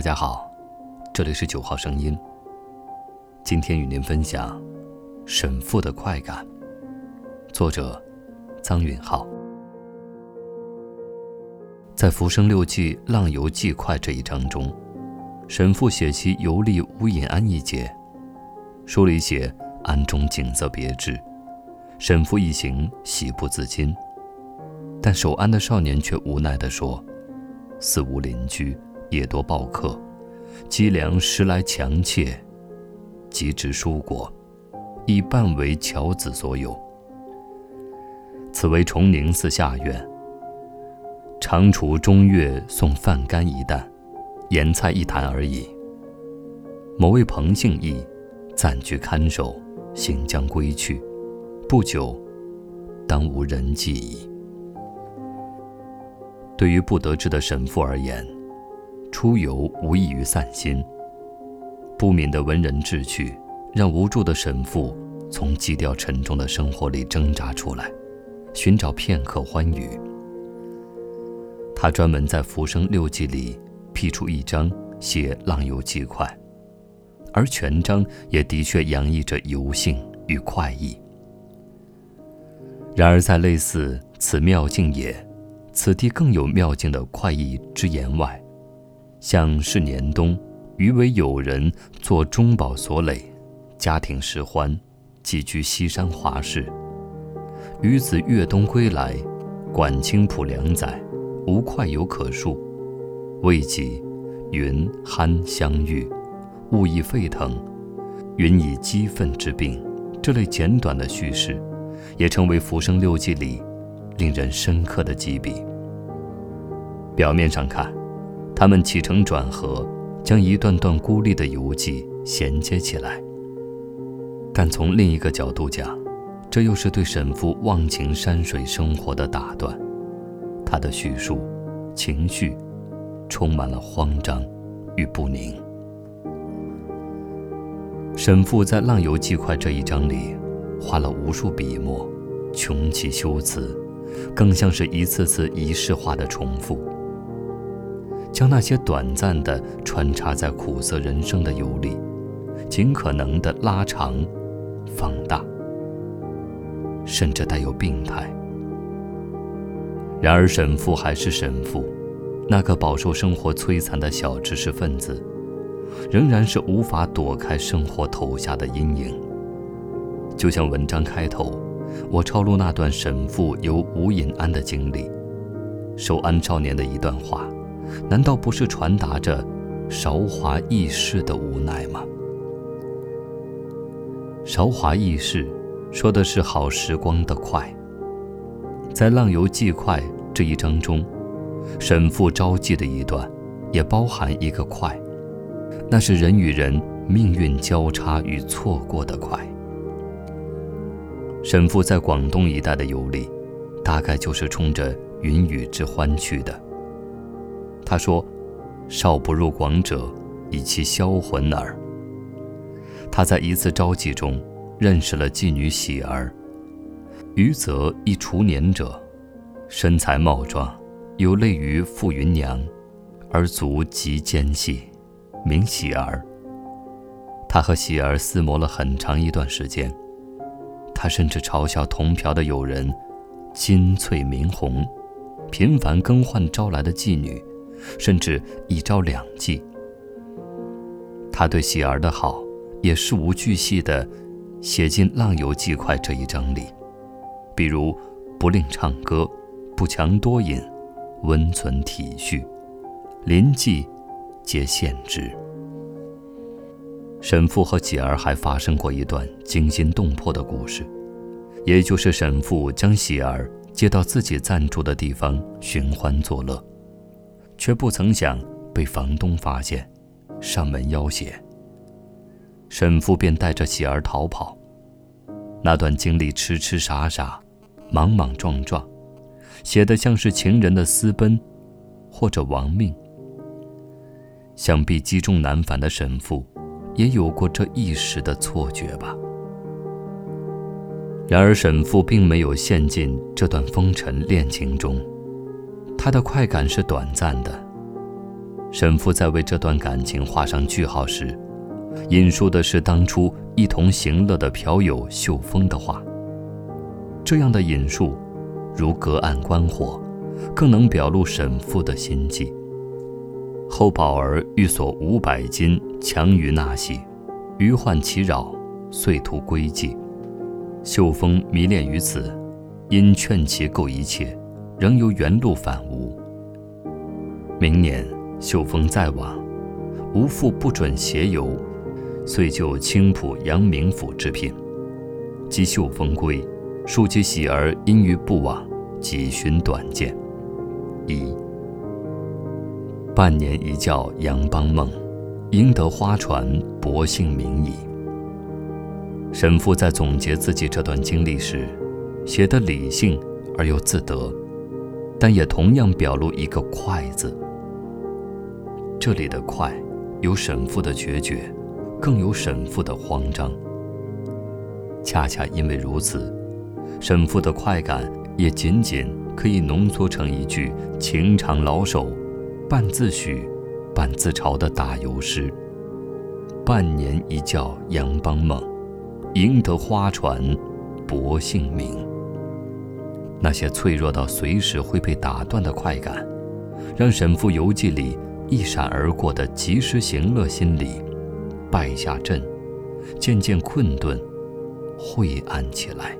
大家好，这里是九号声音。今天与您分享《神父的快感》，作者张允浩。在《浮生六记·浪游记快》这一章中，神父写其游历乌隐庵一节，书里写庵中景色别致，神父一行喜不自禁。但守安的少年却无奈地说：“四无邻居，夜多暴客，积粮时来强窃，及至蔬果，已半为樵子所有。此为崇宁寺下院，常除中月送饭干一担，盐菜一坛而已。某位彭姓义，暂居看守，行将归去，不久，当无人迹矣。”对于不得志的神父而言，出游无异于散心。不敏的文人志趣，让无助的神父从基调沉重的生活里挣扎出来，寻找片刻欢愉。他专门在《浮生六记》里辟出一章写浪游记快，而全章也的确洋溢着游兴与快意。然而，在类似“此妙境也”。此地更有妙境的快意之言外，像是年冬，余为友人做中饱所累，家庭失欢，寄居西山华室。与子越冬归来，管清浦两载，无快游可述。未几，云酣相遇，物意沸腾，云以激愤之病。这类简短的叙事，也成为《浮生六记》里令人深刻的记笔。表面上看，他们起承转合，将一段段孤立的游记衔接起来。但从另一个角度讲，这又是对沈复忘情山水生活的打断。他的叙述，情绪，充满了慌张与不宁。沈复在《浪游记快》这一章里，花了无数笔墨，穷其修辞，更像是一次次仪式化的重复。将那些短暂的穿插在苦涩人生的游历，尽可能的拉长、放大，甚至带有病态。然而，沈父还是沈父，那个饱受生活摧残的小知识分子，仍然是无法躲开生活投下的阴影。就像文章开头，我抄录那段沈父游无隐庵的经历，守安少年的一段话。难道不是传达着韶华易逝的无奈吗？韶华易逝，说的是好时光的快。在《浪游记快》这一章中，沈复招妓的一段，也包含一个快，那是人与人命运交叉与错过的快。沈复在广东一带的游历，大概就是冲着云雨之欢去的。他说：“少不入广者，以其销魂耳。”他在一次招妓中认识了妓女喜儿，余则一除年者，身材貌壮，有类于傅云娘，而足极坚细，名喜儿。他和喜儿厮磨了很长一段时间，他甚至嘲笑同嫖的友人，金翠明红，频繁更换招来的妓女。甚至一招两计。他对喜儿的好，也事无巨细地写进《浪游记快》这一章里，比如不令唱歌，不强多饮，温存体恤，临济皆献之。沈父和喜儿还发生过一段惊心动魄的故事，也就是沈父将喜儿接到自己暂住的地方寻欢作乐。却不曾想被房东发现，上门要挟。沈父便带着喜儿逃跑。那段经历痴痴傻傻，莽莽撞撞，写的像是情人的私奔，或者亡命。想必积重难返的沈父，也有过这一时的错觉吧。然而沈父并没有陷进这段风尘恋情中。他的快感是短暂的，沈复在为这段感情画上句号时，引述的是当初一同行乐的嫖友秀峰的话。这样的引述，如隔岸观火，更能表露沈复的心迹。后宝儿欲索五百金，强于纳喜，余患其扰，遂图归寂。秀峰迷恋于此，因劝其购一切，仍由原路返吴。明年。秀峰再往，吴父不准携游，遂就青浦阳明府之聘。及秀峰归，庶其喜儿因于不往，几寻短见。一半年一觉杨邦梦，赢得花船薄幸名矣。沈复在总结自己这段经历时，写得理性而又自得，但也同样表露一个“快”字。这里的快，有沈复的决绝，更有沈复的慌张。恰恰因为如此，沈复的快感也仅仅可以浓缩成一句情长老手，半自诩，半自嘲的打油诗：“半年一觉杨邦梦，赢得花船薄幸名。”那些脆弱到随时会被打断的快感，让沈复游记里。一闪而过的及时行乐，心理败下阵，渐渐困顿，晦暗起来。